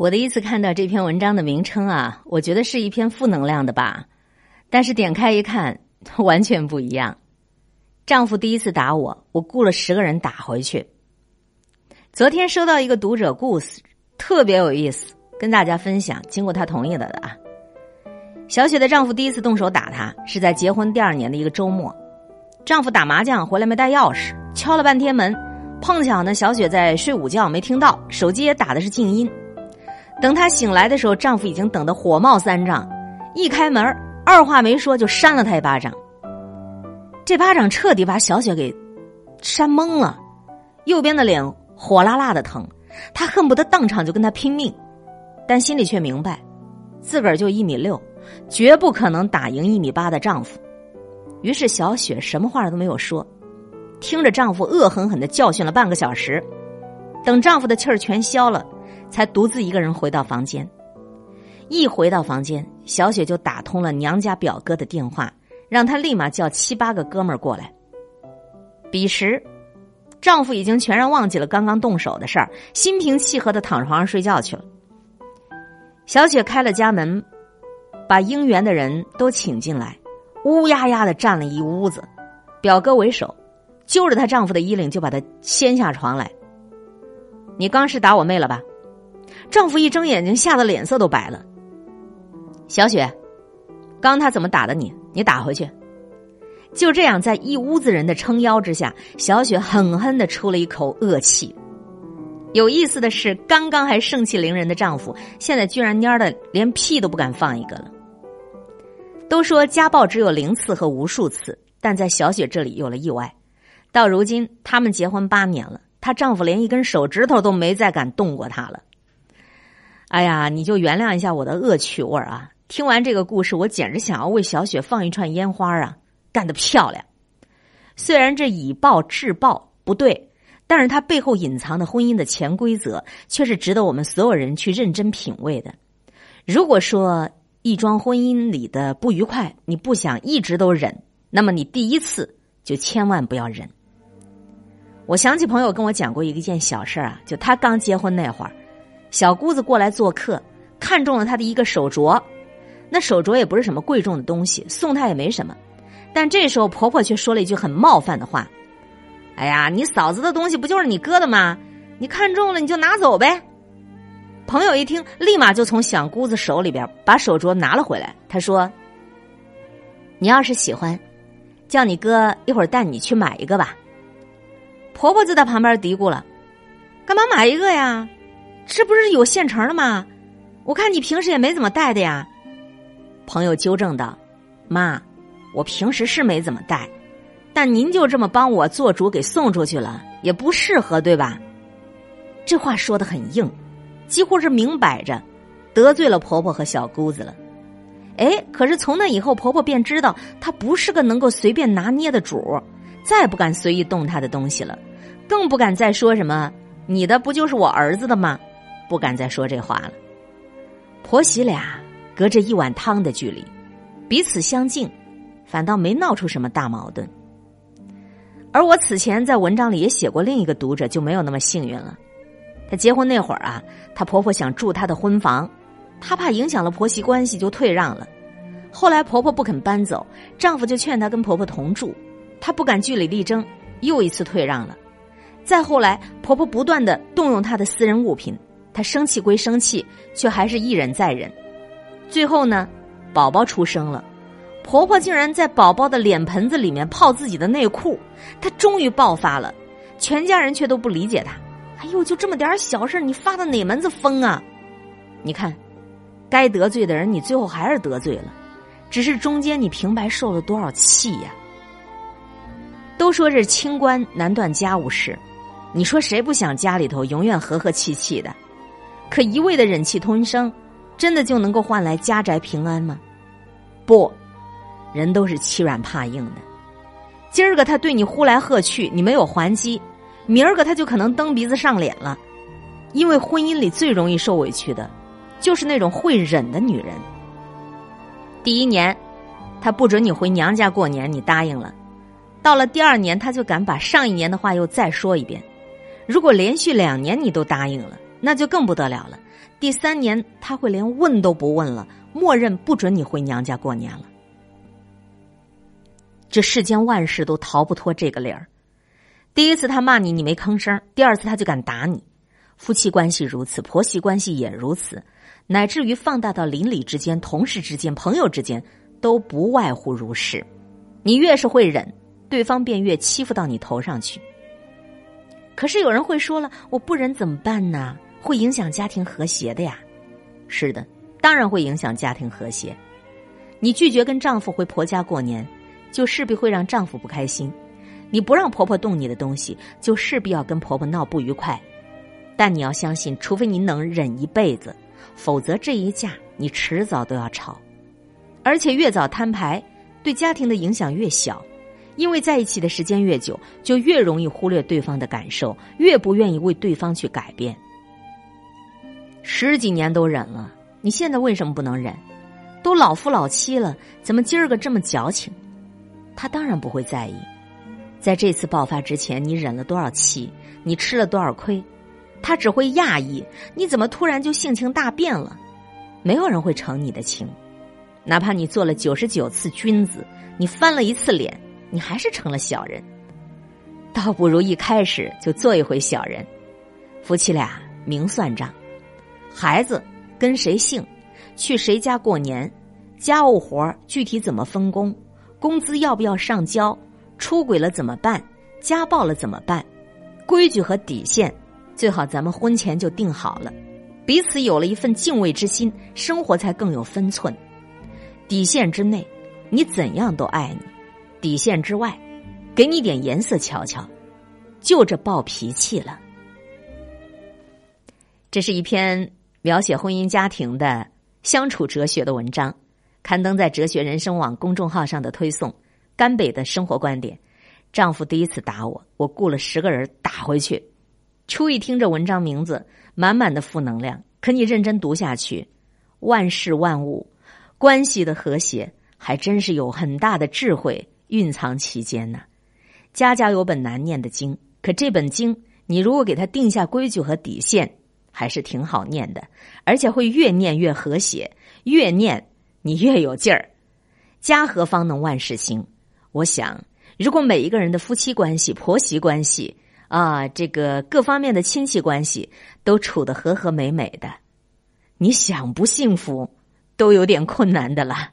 我第一次看到这篇文章的名称啊，我觉得是一篇负能量的吧，但是点开一看，完全不一样。丈夫第一次打我，我雇了十个人打回去。昨天收到一个读者故事，特别有意思，跟大家分享。经过他同意了的啊。小雪的丈夫第一次动手打她，是在结婚第二年的一个周末。丈夫打麻将回来没带钥匙，敲了半天门，碰巧呢小雪在睡午觉没听到，手机也打的是静音。等她醒来的时候，丈夫已经等得火冒三丈，一开门，二话没说就扇了她一巴掌。这巴掌彻底把小雪给扇懵了，右边的脸火辣辣的疼，她恨不得当场就跟他拼命，但心里却明白，自个儿就一米六，绝不可能打赢一米八的丈夫。于是小雪什么话都没有说，听着丈夫恶狠狠的教训了半个小时，等丈夫的气儿全消了。才独自一个人回到房间，一回到房间，小雪就打通了娘家表哥的电话，让他立马叫七八个哥们儿过来。彼时，丈夫已经全然忘记了刚刚动手的事儿，心平气和的躺床上睡觉去了。小雪开了家门，把应援的人都请进来，乌压压的站了一屋子，表哥为首，揪着她丈夫的衣领就把他掀下床来。你刚是打我妹了吧？丈夫一睁眼睛，吓得脸色都白了。小雪，刚他怎么打的你？你打回去。就这样，在一屋子人的撑腰之下，小雪狠狠的出了一口恶气。有意思的是，刚刚还盛气凌人的丈夫，现在居然蔫的连屁都不敢放一个了。都说家暴只有零次和无数次，但在小雪这里有了意外。到如今，他们结婚八年了，她丈夫连一根手指头都没再敢动过她了。哎呀，你就原谅一下我的恶趣味啊！听完这个故事，我简直想要为小雪放一串烟花啊！干得漂亮！虽然这以暴制暴不对，但是它背后隐藏的婚姻的潜规则，却是值得我们所有人去认真品味的。如果说一桩婚姻里的不愉快，你不想一直都忍，那么你第一次就千万不要忍。我想起朋友跟我讲过一件小事儿啊，就他刚结婚那会儿。小姑子过来做客，看中了他的一个手镯，那手镯也不是什么贵重的东西，送她也没什么。但这时候婆婆却说了一句很冒犯的话：“哎呀，你嫂子的东西不就是你哥的吗？你看中了你就拿走呗。”朋友一听，立马就从小姑子手里边把手镯拿了回来。他说：“你要是喜欢，叫你哥一会儿带你去买一个吧。”婆婆就在旁边嘀咕了：“干嘛买一个呀？”这不是有现成的吗？我看你平时也没怎么戴的呀。朋友纠正道：“妈，我平时是没怎么戴，但您就这么帮我做主给送出去了，也不适合，对吧？”这话说的很硬，几乎是明摆着得罪了婆婆和小姑子了。哎，可是从那以后，婆婆便知道她不是个能够随便拿捏的主儿，再不敢随意动她的东西了，更不敢再说什么“你的不就是我儿子的吗？”不敢再说这话了。婆媳俩隔着一碗汤的距离，彼此相敬，反倒没闹出什么大矛盾。而我此前在文章里也写过，另一个读者就没有那么幸运了。她结婚那会儿啊，她婆婆想住她的婚房，她怕影响了婆媳关系，就退让了。后来婆婆不肯搬走，丈夫就劝她跟婆婆同住，她不敢据理力争，又一次退让了。再后来，婆婆不断的动用她的私人物品。她生气归生气，却还是一忍再忍。最后呢，宝宝出生了，婆婆竟然在宝宝的脸盆子里面泡自己的内裤，她终于爆发了。全家人却都不理解她。哎呦，就这么点小事你发的哪门子疯啊？你看，该得罪的人，你最后还是得罪了，只是中间你平白受了多少气呀？都说这清官难断家务事，你说谁不想家里头永远和和气气的？可一味的忍气吞声，真的就能够换来家宅平安吗？不，人都是欺软怕硬的。今儿个他对你呼来喝去，你没有还击，明儿个他就可能蹬鼻子上脸了。因为婚姻里最容易受委屈的，就是那种会忍的女人。第一年，他不准你回娘家过年，你答应了；到了第二年，他就敢把上一年的话又再说一遍。如果连续两年你都答应了。那就更不得了了。第三年他会连问都不问了，默认不准你回娘家过年了。这世间万事都逃不脱这个理儿。第一次他骂你，你没吭声；第二次他就敢打你。夫妻关系如此，婆媳关系也如此，乃至于放大到邻里之间、同事之间、朋友之间，都不外乎如是。你越是会忍，对方便越欺负到你头上去。可是有人会说了，我不忍怎么办呢？会影响家庭和谐的呀。是的，当然会影响家庭和谐。你拒绝跟丈夫回婆家过年，就势必会让丈夫不开心；你不让婆婆动你的东西，就势必要跟婆婆闹不愉快。但你要相信，除非你能忍一辈子，否则这一架你迟早都要吵。而且越早摊牌，对家庭的影响越小。因为在一起的时间越久，就越容易忽略对方的感受，越不愿意为对方去改变。十几年都忍了，你现在为什么不能忍？都老夫老妻了，怎么今儿个这么矫情？他当然不会在意。在这次爆发之前，你忍了多少气？你吃了多少亏？他只会讶异，你怎么突然就性情大变了？没有人会成你的情，哪怕你做了九十九次君子，你翻了一次脸。你还是成了小人，倒不如一开始就做一回小人。夫妻俩明算账，孩子跟谁姓，去谁家过年，家务活具体怎么分工，工资要不要上交，出轨了怎么办，家暴了怎么办，规矩和底线最好咱们婚前就定好了，彼此有了一份敬畏之心，生活才更有分寸。底线之内，你怎样都爱你。底线之外，给你点颜色瞧瞧，就这暴脾气了。这是一篇描写婚姻家庭的相处哲学的文章，刊登在哲学人生网公众号上的推送。甘北的生活观点：丈夫第一次打我，我雇了十个人打回去。初一听这文章名字，满满的负能量。可你认真读下去，万事万物关系的和谐，还真是有很大的智慧。蕴藏其间呢，家家有本难念的经。可这本经，你如果给他定下规矩和底线，还是挺好念的，而且会越念越和谐，越念你越有劲儿。家和方能万事兴。我想，如果每一个人的夫妻关系、婆媳关系啊，这个各方面的亲戚关系都处得和和美美的，你想不幸福都有点困难的了。